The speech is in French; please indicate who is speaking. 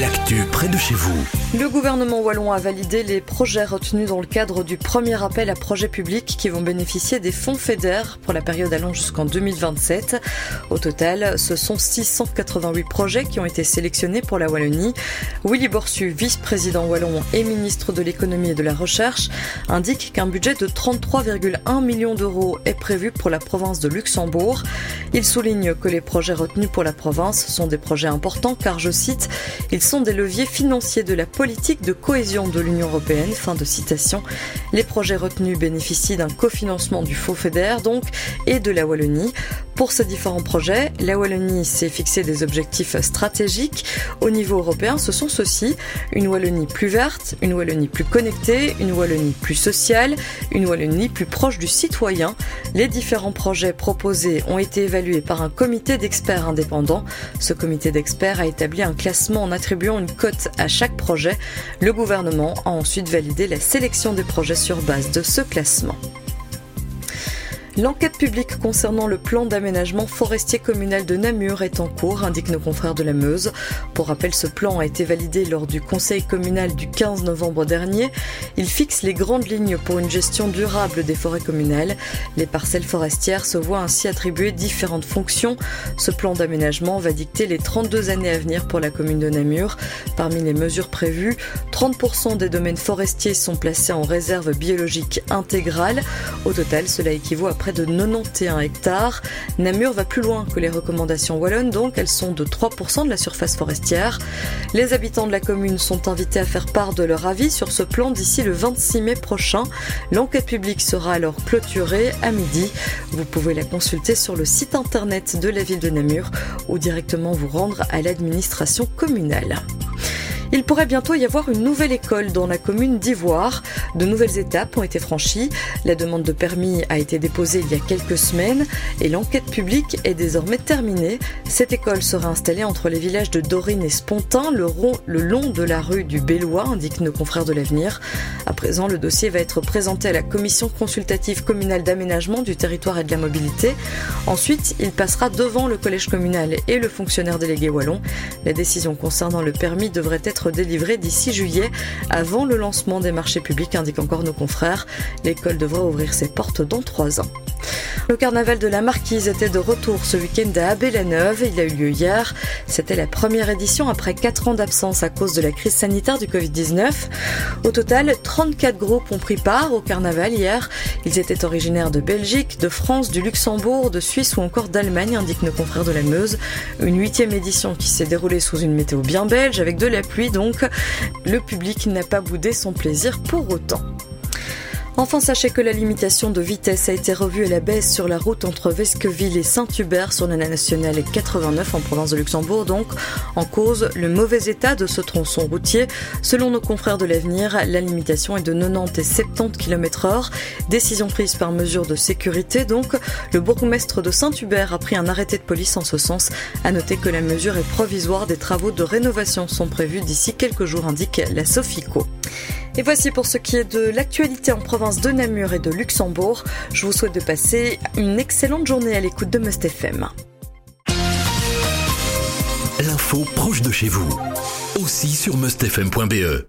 Speaker 1: L'actu près de chez vous.
Speaker 2: Le gouvernement wallon a validé les projets retenus dans le cadre du premier appel à projets publics qui vont bénéficier des fonds FEDER pour la période allant jusqu'en 2027. Au total, ce sont 688 projets qui ont été sélectionnés pour la Wallonie. Willy Borsu, vice-président wallon et ministre de l'économie et de la recherche, indique qu'un budget de 33,1 millions d'euros est prévu pour la province de Luxembourg. Il souligne que les projets retenus pour la province sont des projets importants car, je cite, sont des leviers financiers de la politique de cohésion de l'Union européenne. Fin de citation. Les projets retenus bénéficient d'un cofinancement du Faux FEDER donc et de la Wallonie. Pour ces différents projets, la Wallonie s'est fixé des objectifs stratégiques. Au niveau européen, ce sont ceux-ci. Une Wallonie plus verte, une Wallonie plus connectée, une Wallonie plus sociale, une Wallonie plus proche du citoyen. Les différents projets proposés ont été évalués par un comité d'experts indépendants. Ce comité d'experts a établi un classement en attribuant une cote à chaque projet. Le gouvernement a ensuite validé la sélection des projets sur base de ce classement. L'enquête publique concernant le plan d'aménagement forestier communal de Namur est en cours, indiquent nos confrères de la Meuse. Pour rappel, ce plan a été validé lors du conseil communal du 15 novembre dernier. Il fixe les grandes lignes pour une gestion durable des forêts communales. Les parcelles forestières se voient ainsi attribuer différentes fonctions. Ce plan d'aménagement va dicter les 32 années à venir pour la commune de Namur. Parmi les mesures prévues, 30% des domaines forestiers sont placés en réserve biologique intégrale. Au total, cela équivaut à près de 91 hectares. Namur va plus loin que les recommandations wallonnes, donc elles sont de 3% de la surface forestière. Les habitants de la commune sont invités à faire part de leur avis sur ce plan d'ici le 26 mai prochain. L'enquête publique sera alors clôturée à midi. Vous pouvez la consulter sur le site internet de la ville de Namur ou directement vous rendre à l'administration communale. Il pourrait bientôt y avoir une nouvelle école dans la commune d'Ivoire. De nouvelles étapes ont été franchies. La demande de permis a été déposée il y a quelques semaines et l'enquête publique est désormais terminée. Cette école sera installée entre les villages de Dorine et Spontin, le, long de la rue du Bellois, indiquent nos confrères de l'avenir. À présent, le dossier va être présenté à la commission consultative communale d'aménagement du territoire et de la mobilité. Ensuite, il passera devant le collège communal et le fonctionnaire délégué wallon. La décision concernant le permis devrait être délivré d'ici juillet, avant le lancement des marchés publics, indiquent encore nos confrères. L'école devrait ouvrir ses portes dans trois ans. Le carnaval de la Marquise était de retour ce week-end à Abbé-la-Neuve. Il a eu lieu hier. C'était la première édition après quatre ans d'absence à cause de la crise sanitaire du Covid-19. Au total, 34 groupes ont pris part au carnaval hier. Ils étaient originaires de Belgique, de France, du Luxembourg, de Suisse ou encore d'Allemagne, indiquent nos confrères de la Meuse. Une huitième édition qui s'est déroulée sous une météo bien belge avec de la pluie donc. Le public n'a pas boudé son plaisir pour autant. Enfin, sachez que la limitation de vitesse a été revue à la baisse sur la route entre Vesqueville et Saint-Hubert sur la nationale 89 en province de Luxembourg. Donc, en cause, le mauvais état de ce tronçon routier. Selon nos confrères de l'avenir, la limitation est de 90 et 70 km heure. Décision prise par mesure de sécurité. Donc, le bourgmestre de Saint-Hubert a pris un arrêté de police en ce sens. À noter que la mesure est provisoire. Des travaux de rénovation sont prévus d'ici quelques jours, indique la Sofico. Et voici pour ce qui est de l'actualité en province de Namur et de Luxembourg. Je vous souhaite de passer une excellente journée à l'écoute de Must FM.
Speaker 1: L'info proche de chez vous, aussi sur mustfm.be.